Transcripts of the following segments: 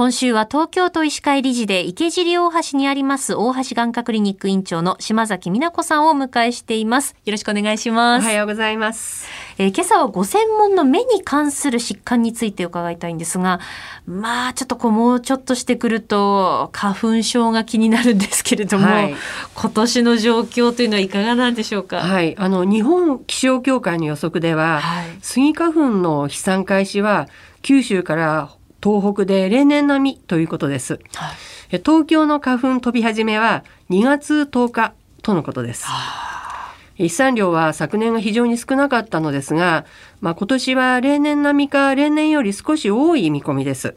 今週は東京都医師会理事で池尻大橋にあります大橋眼科クリニック院長の島崎美奈子さんをお迎えしています。よろしくお願いします。おはようございます。えー、今朝はご専門の目に関する疾患について伺いたいんですが、まあちょっとこうもうちょっとしてくると花粉症が気になるんですけれども、はい、今年の状況というのはいかがなんでしょうか？はい、あの日本気象協会の予測では、はい、スギ花粉の飛散開始は九州から東北で例年並みということです。はい、東京の花粉飛び始めは2月10日とのことです。は飛散量は昨年が非常に少なかったのですが、まあ、今年は例年並みか例年より少し多い見込みです。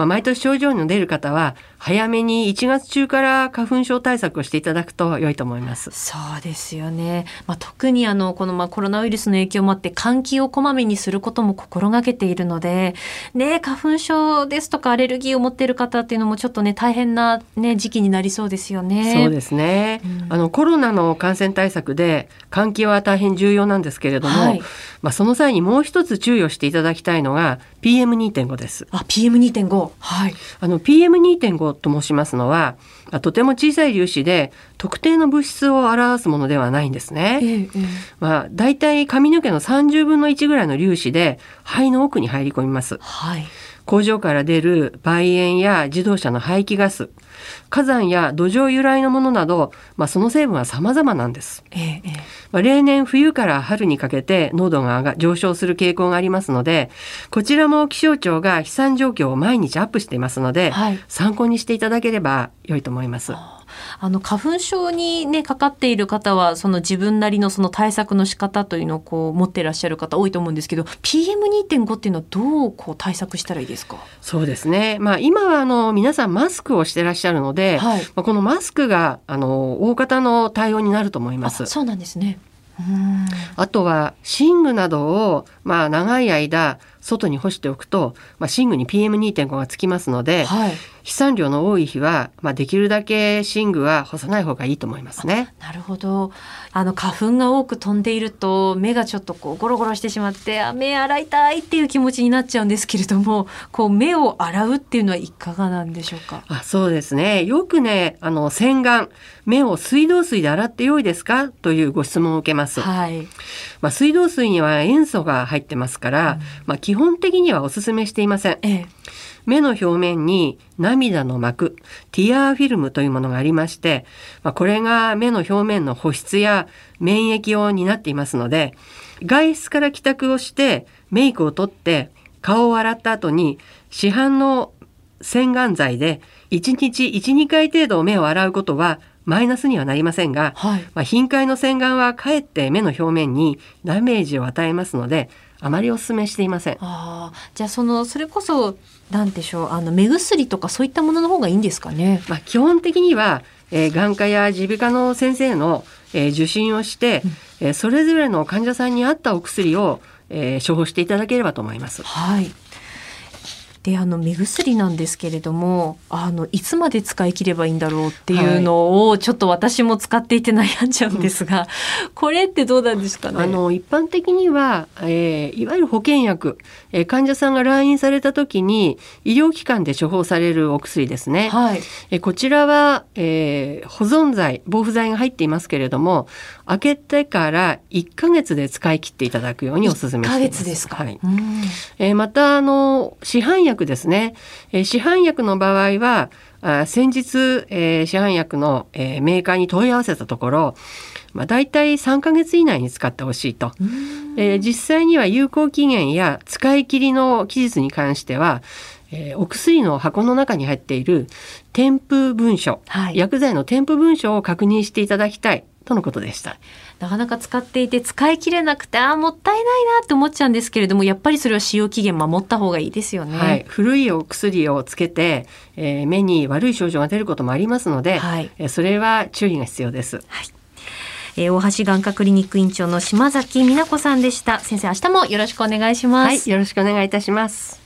まあ、毎年症状の出る方は早めに1月中から花粉症対策をしていただくと良いと思います。そうですよね。まあ、特にあのこのまあコロナウイルスの影響もあって換気をこまめにすることも心がけているので、ね花粉症ですとかアレルギーを持っている方っていうのもちょっとね大変なね時期になりそうですよね。そうですね。うん、あのコロナの感染対策で換気は大変重要なんですけれども、はい、まあその際にもう一つ注意をしていただきたいのが PM2.5 です。あ、PM2.5。はい。あの PM2.5 と申しますのはとても小さい粒子で特定の物質を表すものではないんですね。ええ、まあ大体髪の毛の30分の1ぐらいの粒子で肺の奥に入り込みます。はい、工場から出る梅塩や自動車の排気ガス火山や土壌由来のものなど、まあ、その成分は様々なんです。ええまあ、例年冬から春にかけて濃度が上昇する傾向がありますのでこちらも気象庁が飛散状況を毎日アップしていますので、はい、参考にしていただければ良いと思います。あの花粉症にねかかっている方はその自分なりのその対策の仕方というのをこう持っていらっしゃる方多いと思うんですけど PM2.5 っていうのはどうこう対策したらいいですか？そうですね。まあ今はあの皆さんマスクをしてらっしゃるので、はい、まあ、このマスクがあの大方の対応になると思います。そうなんですね。あとは寝具などをまあ長い間外に干しておくと、まあ、寝具に PM2.5 がつきますので、はい、飛散量の多い日は、まあ、できるだけ寝具は干さない方がいいと思いますね。なるほど。あの花粉が多く飛んでいると目がちょっとこうゴロゴロしてしまってあ目洗いたいっていう気持ちになっちゃうんですけれども、こう目を洗うっていうのはいかがなんでしょうか？あ、そうですね。よくね、あの洗顔、目を水道水で洗ってよいですか？というご質問を受けます。はい。まあ水道水には塩素が入ってますから、うん、まあ基本的にはお勧めしていません。ええ目の表面に涙の膜、ティアーフィルムというものがありまして、まあ、これが目の表面の保湿や免疫を担っていますので、外出から帰宅をしてメイクを取って顔を洗った後に市販の洗顔剤で1日1、2回程度目を洗うことはマイナスにはなりませんが、はい、まあ、頻回の洗顔はかえって目の表面にダメージを与えますのであまりお勧めしていません。あじゃあそのそれこそなんでしょうあの目薬とかそういったものの方がいいんですかね？まあ、基本的には、えー、眼科や耳鼻科の先生の、えー、受診をして、うん、えー、それぞれの患者さんに合ったお薬を、えー、処方していただければと思います。はい。であの目薬なんですけれどもあのいつまで使い切ればいいんだろうっていうのを、ちょっと私も使っていて悩んじゃうんですが、これってどうなんですかね？あの一般的には、えー、いわゆる保険薬、えー、患者さんが来院された時に医療機関で処方されるお薬ですね、はい、えー、こちらは、えー、保存剤防腐剤が入っていますけれども開けてから1ヶ月で使い切っていただくようにお勧めしています。1ヶ月ですか、はい。えー、またあの市販薬ですね、えー、市販薬の場合はあ先日、えー、市販薬の、えー、メーカーに問い合わせたところ、まあ、大体3ヶ月以内に使ってほしいと、えー、実際には有効期限や使い切りの期日に関してはえー、お薬の箱の中に入っている添付文書、はい、薬剤の添付文書を確認していただきたいとのことでした。なかなか使っていて使い切れなくてあもったいないなって思っちゃうんですけれどもやっぱりそれは使用期限守った方がいいですよね。はい、古いお薬をつけて、えー、目に悪い症状が出ることもありますので、はい、えー、それは注意が必要です。はいえー、大橋眼科クリニック院長の島崎美奈子さんでした。先生、明日もよろしくお願いします。はい、よろしくお願いいたします。